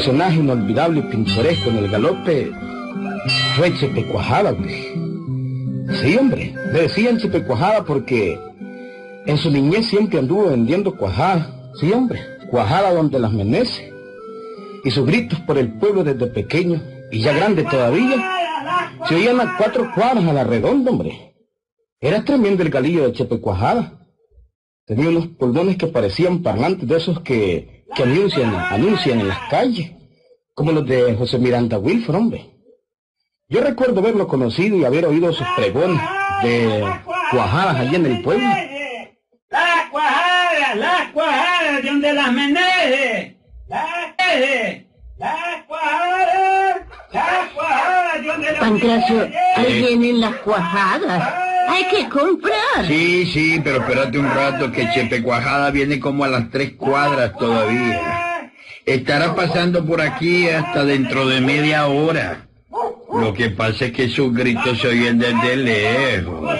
personaje inolvidable y pintoresco en el galope fue Chepe Cuajada, hombre. Sí, hombre, le decían Chepe Cuajada porque en su niñez siempre anduvo vendiendo cuajada. Sí, hombre, cuajada donde las menece. Y sus gritos por el pueblo desde pequeño, y ya grande todavía, se oían a cuatro cuadras a la redonda, hombre. Era tremendo el galillo de Chepe Cuajada. Tenía unos pulmones que parecían parlantes de esos que, que anuncian, anuncian en las calles, como los de José Miranda Wilford, hombre. Yo recuerdo haberlo conocido y haber oído sus pregones de cuajadas allí en el pueblo. Las cuajadas, las cuajadas, de donde las meneje. Las meneje. Las cuajadas, las cuajadas, de donde las Pancracio, ahí vienen las cuajadas. Hay que comprar. Sí, sí, pero espérate un rato que Chepe Cuajada viene como a las tres cuadras todavía. Estará pasando por aquí hasta dentro de media hora. Lo que pasa es que sus gritos se oyen desde lejos.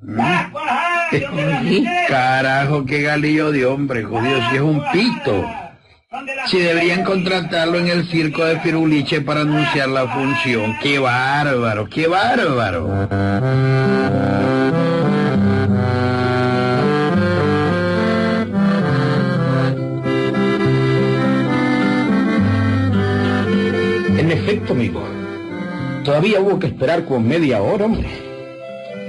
Meneje. Carajo, qué galillo de hombre, jodido, si es un pito. Si deberían contratarlo en el circo de Firuliche para anunciar la función. ¡Qué bárbaro, qué bárbaro! En efecto, amigo, todavía hubo que esperar como media hora, hombre.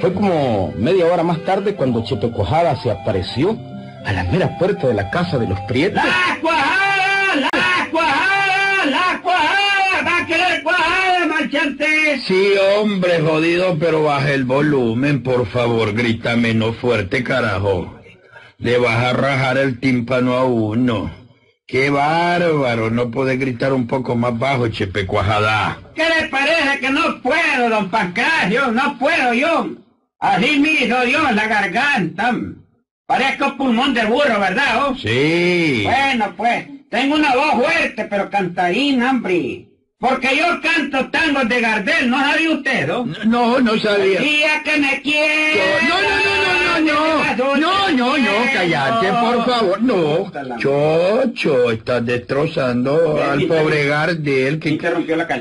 Fue como media hora más tarde cuando Chepe Cuajada se apareció a la mera puerta de la casa de los Prietos. ¡Las cuajadas, las cuajadas, las cuajadas! ¡Va a querer cuajadas, marchante! Sí, hombre, jodido, pero baja el volumen, por favor, grita menos fuerte, carajo. Le vas a rajar el tímpano a uno. ¡Qué bárbaro! No puede gritar un poco más bajo, Chepe Cuajada. ¿Qué le parece que no puedo, don Pancracio? No puedo yo. Así me hizo Dios la garganta. Parezco pulmón de burro, ¿verdad? oh? Sí. Bueno, pues, tengo una voz fuerte, pero cantarina, hombre. Porque yo canto tangos de Gardel, ¿no sabía usted, no? No, no sabía. Día que me quiere. No, no, no, no, no, no. Este no, no, no, callate, por favor. No. Chocho, estás destrozando al pobre Gardel. Que,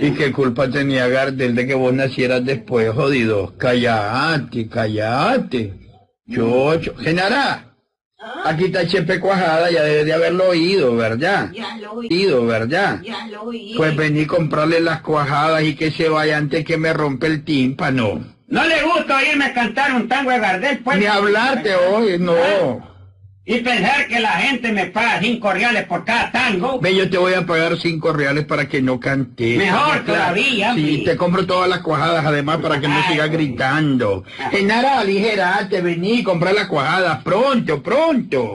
y que culpa tenía Gardel de que vos nacieras después, jodido. Callate, callate. Chocho. Genara. Ah. Aquí está Chepe Cuajada, ya debe de haberlo oído, ¿verdad? Ya lo. Oído, ¿verdad? Ya lo oí. Pues vení a comprarle las cuajadas y que se vaya antes que me rompe el tímpano. No le gusta oírme cantar un tango de Gardel, pues. Ni hablarte hoy, no. Y pensar que la gente me paga cinco reales por cada tango. Ve, yo te voy a pagar cinco reales para que no cantes. Mejor todavía, Sí, hombre. te compro todas las cuajadas además para que no sigas gritando. Genara, aligerate, vení, comprar las cuajadas, pronto, pronto.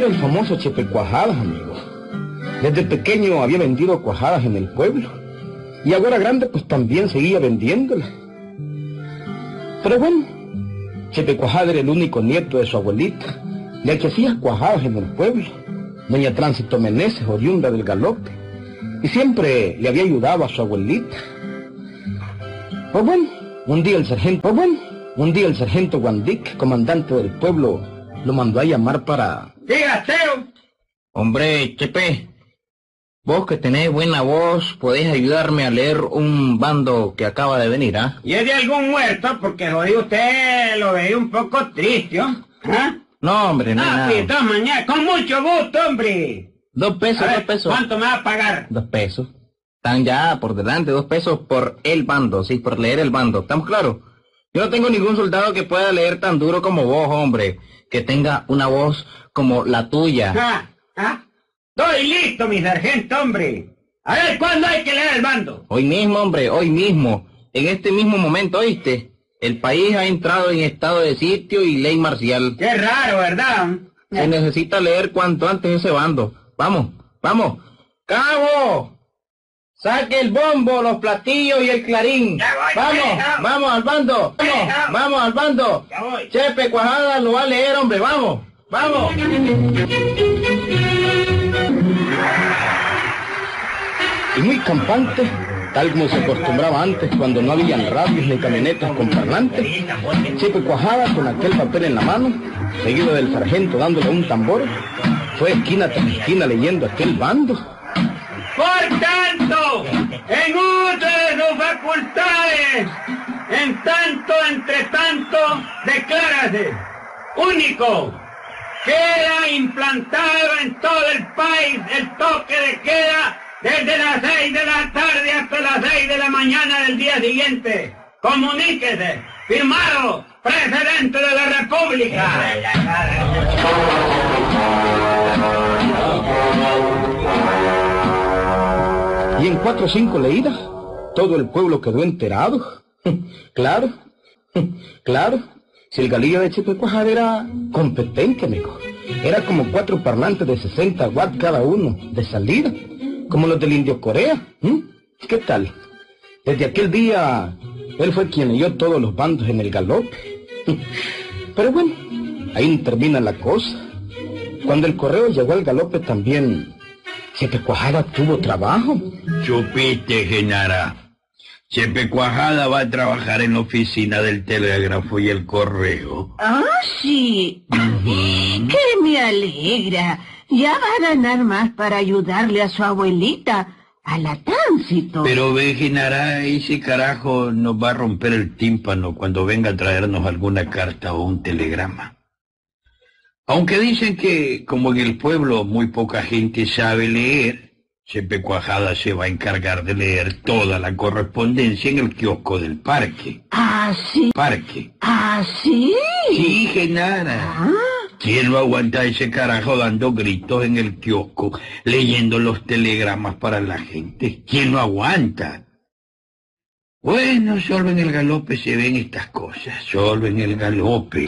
Era el famoso Chepe Cuajadas, amigo. Desde pequeño había vendido cuajadas en el pueblo. Y ahora grande pues también seguía vendiéndolas. Pero bueno, Chepe Cuajada era el único nieto de su abuelita, la que hacía cuajadas en el pueblo. Doña Tránsito Meneses, oriunda del galope. Y siempre le había ayudado a su abuelita. Pues bueno, un día el sargento, pues bueno, un día el sargento Guandic, comandante del pueblo, lo mandó a llamar para Diga, Teo. Hombre, Chepe, vos que tenés buena voz, podés ayudarme a leer un bando que acaba de venir, ¿ah? Y es de algún muerto, porque jodido usted lo veía un poco triste, ¿oh? ¿ah? No, hombre, no, Ah, sí, toma, mañana, con mucho gusto, hombre. Dos pesos, ver, dos pesos. ¿Cuánto me va a pagar? Dos pesos. Están ya por delante, dos pesos por el bando, sí, por leer el bando. ¿Estamos claros? Yo no tengo ningún soldado que pueda leer tan duro como vos, hombre. Que tenga una voz como la tuya. Ah, ah. Estoy listo, mi sargento, hombre. A ver, ¿cuándo hay que leer el bando? Hoy mismo, hombre, hoy mismo. En este mismo momento, ¿oíste? El país ha entrado en estado de sitio y ley marcial. Qué raro, ¿verdad? Se necesita leer cuanto antes ese bando. Vamos, vamos. ¡Cabo! Saque el bombo, los platillos y el clarín. Ya voy, vamos, ya. vamos al bando. Vamos, Ya. vamos al bando. Ya voy. Chepe Cuajada lo va a leer, hombre. Vamos, vamos. Y muy campante, Tal como se acostumbraba antes cuando no habían radios ni camionetas con parlantes, Chepe Cuajada con aquel papel en la mano, seguido del sargento dándole un tambor, fue esquina tras esquina leyendo aquel bando. Tanto, en uso de sus facultades, en tanto, entre tanto, declárase, único, queda implantado en todo el país el toque de queda desde las seis de la tarde hasta las seis de la mañana del día siguiente. Comuníquese, firmado, presidente de la República. Y en cuatro o cinco leídas, todo el pueblo quedó enterado. claro, claro. Si el galillo de Chepe Cuajada era competente, amigo. Era como cuatro parlantes de 60 watts cada uno, de salida, como los del Indio Corea. ¿Qué tal? Desde aquel día, él fue quien leyó todos los bandos en el galope. Pero bueno, ahí termina la cosa. Cuando el correo llegó al galope también, Chepe Cuajada tuvo trabajo. Chupiste, Genara. Chepe Cuajada va a trabajar en la oficina del telégrafo y el correo. Ah, sí. Que me alegra. Ya va a ganar más para ayudarle a su abuelita, a la tránsito. Pero ve, Genara, ese carajo nos va a romper el tímpano cuando venga a traernos alguna carta o un telegrama. Aunque dicen que, como en el pueblo muy poca gente sabe leer, Chepe Cuajada se va a encargar de leer toda la correspondencia en el kiosco del parque. Ah, sí. Parque. Ah, sí. Sí, Genara. Ah, ¿Quién no aguanta ese carajo dando gritos en el kiosco, leyendo los telegramas para la gente? ¿Quién no aguanta? Bueno, solo en el galope se ven estas cosas, solo en el galope.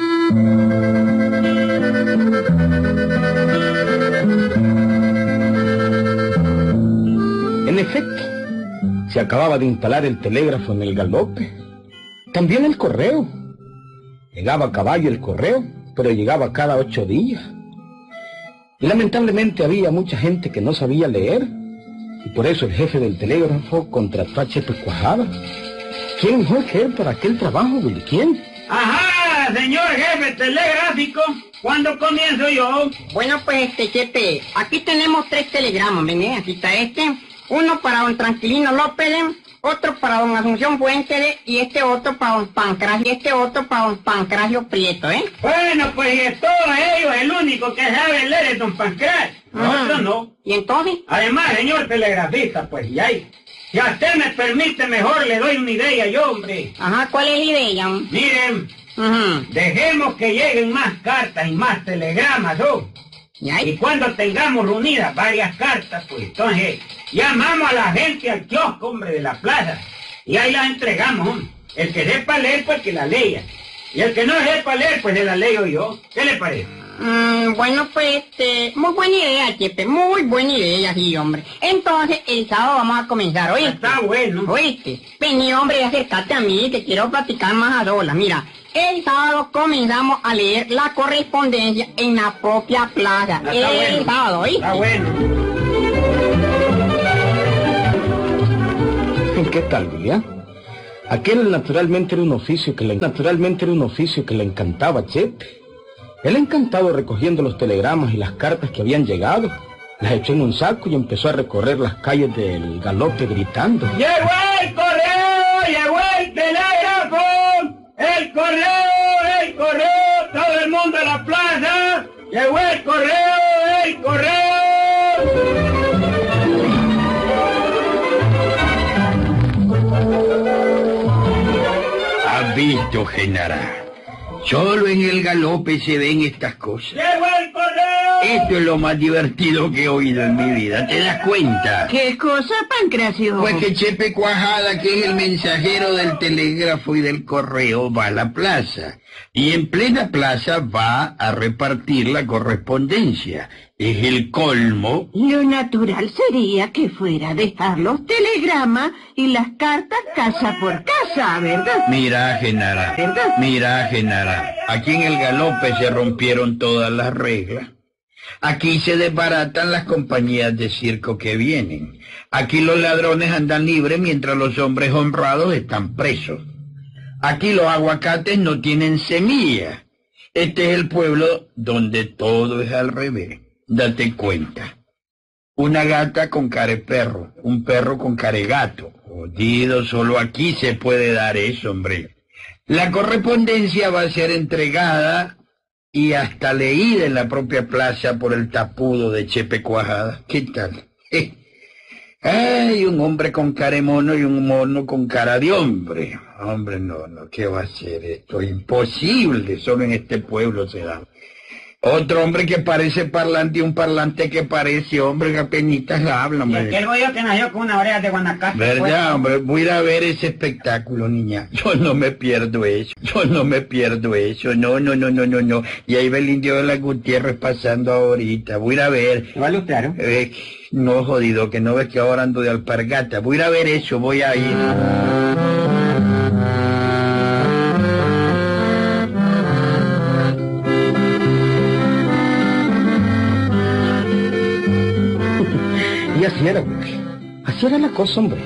En efecto, se acababa de instalar el telégrafo en el galope. También el correo. Llegaba a caballo el correo, pero llegaba cada ocho días. Y lamentablemente había mucha gente que no sabía leer. Y por eso el jefe del telégrafo contrató a Chepe Cuajada. ¿Quién mejor que él para aquel trabajo, Willy? ¿Quién? Ajá, señor jefe telegráfico, ¿cuándo comienzo yo? Bueno, pues, este, Chepe, aquí tenemos tres telegramas, ven, eh, aquí está este, uno para don Tranquilino López, otro para don Asunción Fuentes y este otro para don Pancracio, y este otro para don Pancracio Prieto, ¿eh? Bueno, pues y de todos ellos, el único que sabe leer es don Pancras. Ajá. Otro no. ¿Y entonces? Además, señor telegrafista, pues, y ahí. Si a usted me permite, mejor le doy una idea yo, hombre. Ajá, ¿cuál es la idea? Miren, Ajá. dejemos que lleguen más cartas y más telegramas, ¿no? ¿Y cuando tengamos reunidas varias cartas, pues entonces llamamos a la gente al kiosco, hombre, de la plaza. Y ahí las entregamos, hombre. El que sepa leer, pues que la lea. Y el que no sepa leer, pues se la leo yo. ¿Qué le parece? Mm, bueno, pues, este, muy buena idea, Chepe, muy buena idea, sí, hombre. Entonces, el sábado vamos a comenzar, ¿oíste? Está bueno. ¿Oíste? Vení, hombre, acércate a mí, que quiero platicar más a solas. Mira, el sábado comenzamos a leer la correspondencia en la propia plaza. Está el bueno. sábado, ¿oíste? Está bueno. ¿Qué tal, William? Aquel naturalmente era un oficio que le, naturalmente era un oficio que le encantaba a Chepe. Él encantado recogiendo los telegramas y las cartas que habían llegado, las echó en un saco y empezó a recorrer las calles del galope gritando. ¡Llegó el correo! ¡Llegó el telégrafo! ¡El correo! ¡El correo! ¡Todo el mundo a la plaza! ¡Llegó el correo! ¡El correo! ¿Has visto, Genara? Solo en el galope se ven estas cosas. ¡Llegó el correo! Esto es lo más divertido que he oído en mi vida, ¿te das cuenta? ¿Qué cosa, Pancracio? Pues que Chepe Cuajada, que es el mensajero del telégrafo y del correo, va a la plaza. Y en plena plaza va a repartir la correspondencia. Es el colmo. Lo natural sería que fuera a dejar los telegramas y las cartas casa por casa, ¿verdad? Mira, Genara. ¿Verdad? Mira, Genara. Aquí en el galope se rompieron todas las reglas. Aquí se desbaratan las compañías de circo que vienen. Aquí los ladrones andan libres mientras los hombres honrados están presos. Aquí los aguacates no tienen semilla. Este es el pueblo donde todo es al revés. Date cuenta. Una gata con care perro, un perro con care gato. Jodido, solo aquí se puede dar eso, hombre. La correspondencia va a ser entregada y hasta leída en la propia plaza por el tapudo de Chepe Cuajada. ¿Qué tal? Eh. Ay, un hombre con cara de mono y un mono con cara de hombre. Hombre, no, no, ¿qué va a ser esto? Imposible, solo en este pueblo se da. Otro hombre que parece parlante y un parlante que parece hombre que apenitas habla, Y hombre. aquel bollo que nació con una oreja de Guanacaste. pues. ¿Verdad, hombre? Voy a ir a ver ese espectáculo, niña. Yo no me pierdo eso. Yo no me pierdo eso. No, no, no, no, no, no. Y ahí va el indio de la Gutiérrez pasando ahorita. Voy a ir a ver. ¿Te va a ilustrar, ¿no? Eh, no, jodido, que no ves que ahora ando de alpargata. Voy a ir a ver eso, voy a ir. Así era, güey. Así era la cosa, hombre.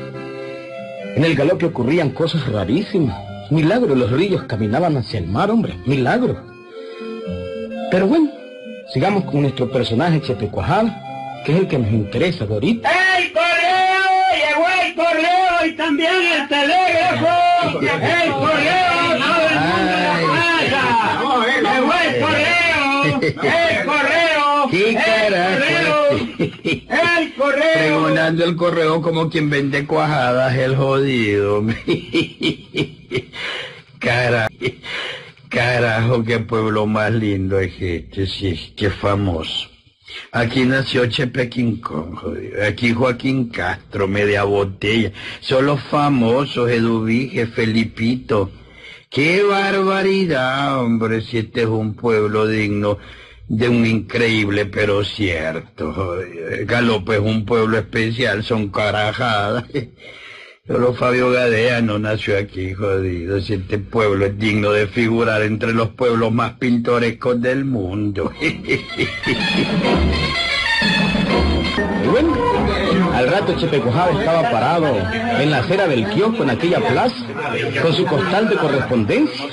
En el galope ocurrían cosas rarísimas. Milagros, los ríos caminaban hacia el mar, hombre. Milagros. Pero bueno, sigamos con nuestro personaje Chepecuajada, que es el que nos interesa de ahorita. ¡El correo! ¡Llegó el correo y también el telégrafo! ¡El correo! ¡Todo el mundo la casa! ¡Llegó el correo! ¡El correo! ¡Qué ¡El carajo! correo! ¡El correo! Pregonando el correo como quien vende cuajadas, el jodido. Carajo, carajo, qué pueblo más lindo es este, sí, qué famoso. Aquí nació Chepe jodido. Aquí Joaquín Castro, media botella. Son los famosos, Eduvige, Felipito. ¡Qué barbaridad, hombre! Si este es un pueblo digno de un increíble pero cierto. Galope es un pueblo especial, son carajadas. Solo Fabio Gadea no nació aquí, jodido. Si este pueblo es digno de figurar entre los pueblos más pintorescos del mundo. Rato Chepecuajada estaba parado en la acera del kiosco en aquella plaza, con su costal de correspondencia.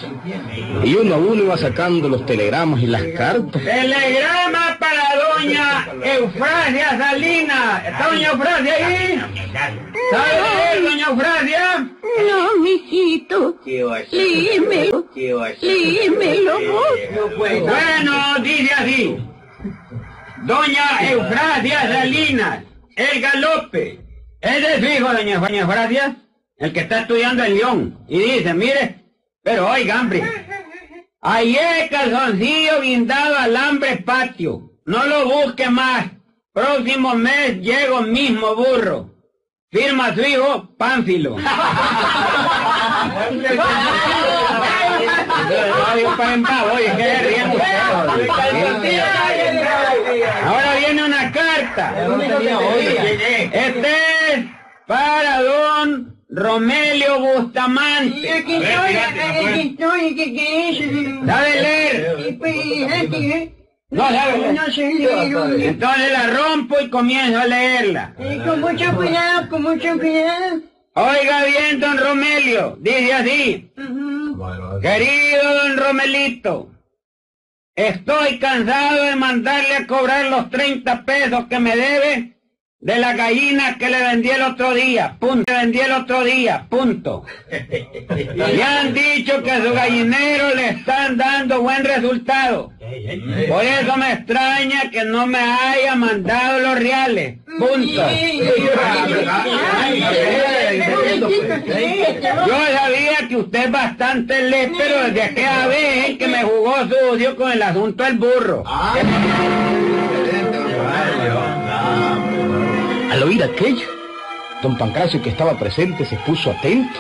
Y uno a uno iba sacando los telegramas y las cartas. Telegrama para doña Eufrasia Salinas. ¿Está doña Eufrasia ahí? ¿Sabe doña Eufrasia? No, mijito. Léemelo vos. Bueno, dice así. Doña Eufrasia Salinas, el galope. Ese es su hijo, doña doña Eufrasia, el que está estudiando en León. Y dice, mire, pero oiga, hombre, el calzoncillo guindado alambre patio. No lo busque más. Próximo mes llego mismo burro. Firma su hijo, Pánfilo. Ahora viene una carta. Este es para don Romelio Bustamante. ¿Sabe leer? No sabe leer. Entonces la rompo y comienzo a leerla. Con mucho cuidado, con mucho cuidado. Oiga bien, don Romelio. Dice así. Querido don Romelito, estoy cansado de mandarle a cobrar los 30 pesos que me debe de la gallina que le vendí el otro día. Punto. Le vendí el otro día. Punto. Me han dicho que a su gallinero le están dando buen resultado. Por eso me extraña que no me haya mandado los reales. Punto. Yo sabía que usted es bastante pero desde aquella vez que me jugó sucio con el asunto del burro. Al oír aquello, don Pancracio que estaba presente se puso atento.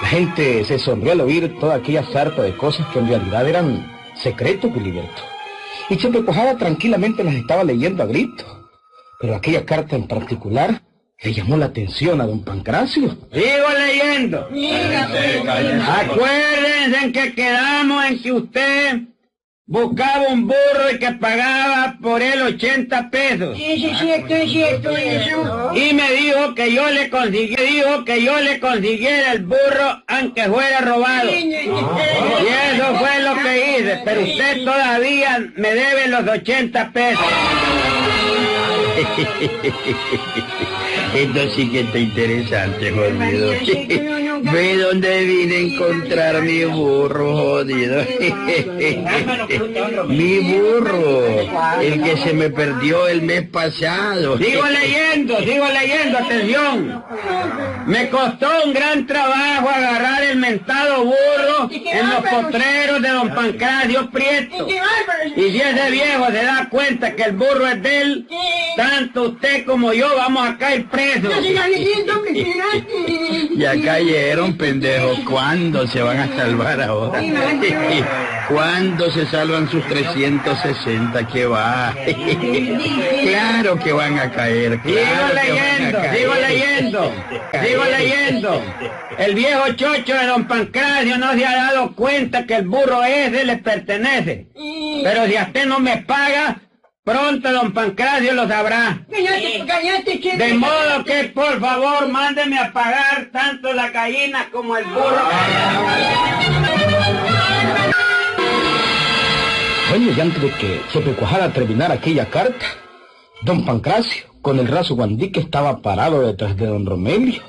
La gente se sonrió al oír toda aquella sarta de cosas que en realidad eran secretos, Gilberto. Y Chepecuajada tranquilamente las estaba leyendo a gritos. Pero aquella carta en particular le llamó la atención a don Pancracio. Sigo leyendo. Acuérdense en que quedamos en que usted buscaba un burro y que pagaba por él 80 pesos. Sí, es cierto, es cierto eso. Y me dijo que yo le consiguiera, dijo que yo le consiguiera el burro aunque fuera robado. Y eso fue lo que hice, pero usted todavía me debe los 80 pesos. Esto sí que está interesante, jodido. Ve dónde vine a encontrar mi burro, jodido. mi burro, el que se me perdió el mes pasado. Sigo leyendo, sigo leyendo, atención. Me costó un gran trabajo agarrar el mentado burro en los potreros de don Pancracio Prieto. Y si ese viejo se da cuenta que el burro es de él, tanto usted como yo vamos a caer presos. Ya cayeron, pendejos. ¿Cuándo se van a salvar ahora? ¿Cuándo se salvan sus 360? ¿Qué va? claro que van a caer. Sigo claro que leyendo, sigo leyendo, sigo leyendo. El viejo chocho de don Pancracio no se ha dado cuenta que el burro ese le pertenece. Pero si a usted no me paga, pronto don Pancracio lo sabrá. Cállate, cállate, che. De modo que por favor mándeme a pagar tanto la gallina como el burro. Bueno, y antes de que Chepe Cuajada terminara aquella carta, don Pancracio, con el raso guandique, estaba parado detrás de don Romelio,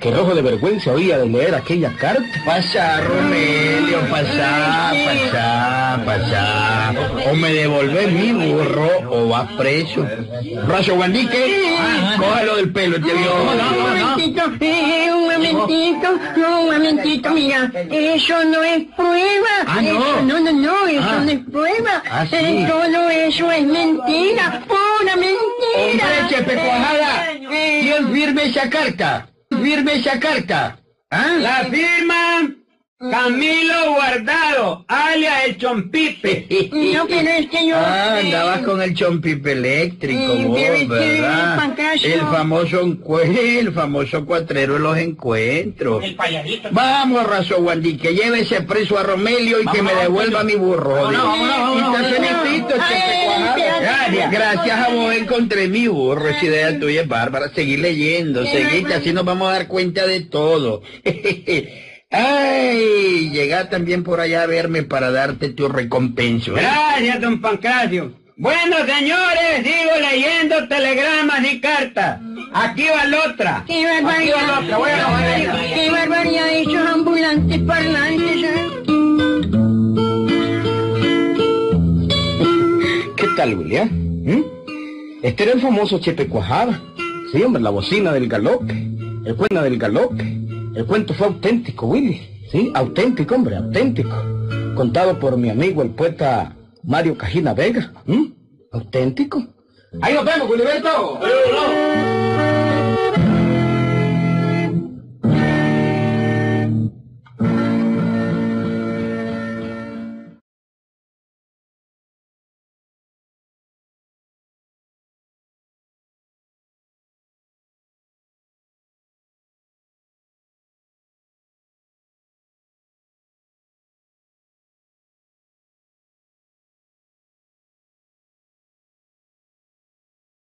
que rojo de vergüenza oía de leer aquella carta. Pasa, Romelio, pasa, pasa, pasa. O me devolvés mi burro o vas preso. Rayo Guandique, cójalo del pelo, este viejo. Un momentito, eh, un momentito, no, un momentito, mira, eso no es prueba. Ah, ¿no? Eso, no, no, no, eso Ah. no es prueba. Ah, sí. Eh, todo eso es mentira, pura mentira. Hombre, Chepe Cuajada, Eh, ¿quién firme esa carta? ¿Firme esa carta? ¿Ah? La firma Camilo Guardado, alias el Chompipe. No, pero es que yo... Ah, eh, andabas con el chompipe eléctrico, Mm, vos, ¿verdad? Pancracio. El famoso el famoso cuatrero de los encuentros. Vamos, Razo Guandique, llévese preso a Romelio y que me devuelva mi burro. jodido. Y te felicito, Ay, Chepe Cuajada. espérate. Gracias, a vos encontré mi burro. Esa idea tuya es bárbara. Seguí leyendo, seguiste, así nos vamos a dar cuenta de todo. Ay, llega también por allá a verme para darte tu recompensa. ¿eh? Gracias, don Pancracio. Bueno, señores, sigo leyendo telegramas y cartas. Aquí va la otra. Qué Aquí va la otra. Voy a barbaridad. coger. Qué barbaridad esos ambulantes parlantes. ¿eh? ¿Qué tal, William? ¿Mm? Este era el famoso Chepe Cuajada. Sí, hombre, la bocina del galope. El cuento del galope. El cuento fue auténtico, Willy. Sí, auténtico, hombre, auténtico. Contado por mi amigo el poeta Mario Cajina Vega. ¿Mm? Auténtico. Ahí nos vemos, Wiliberto.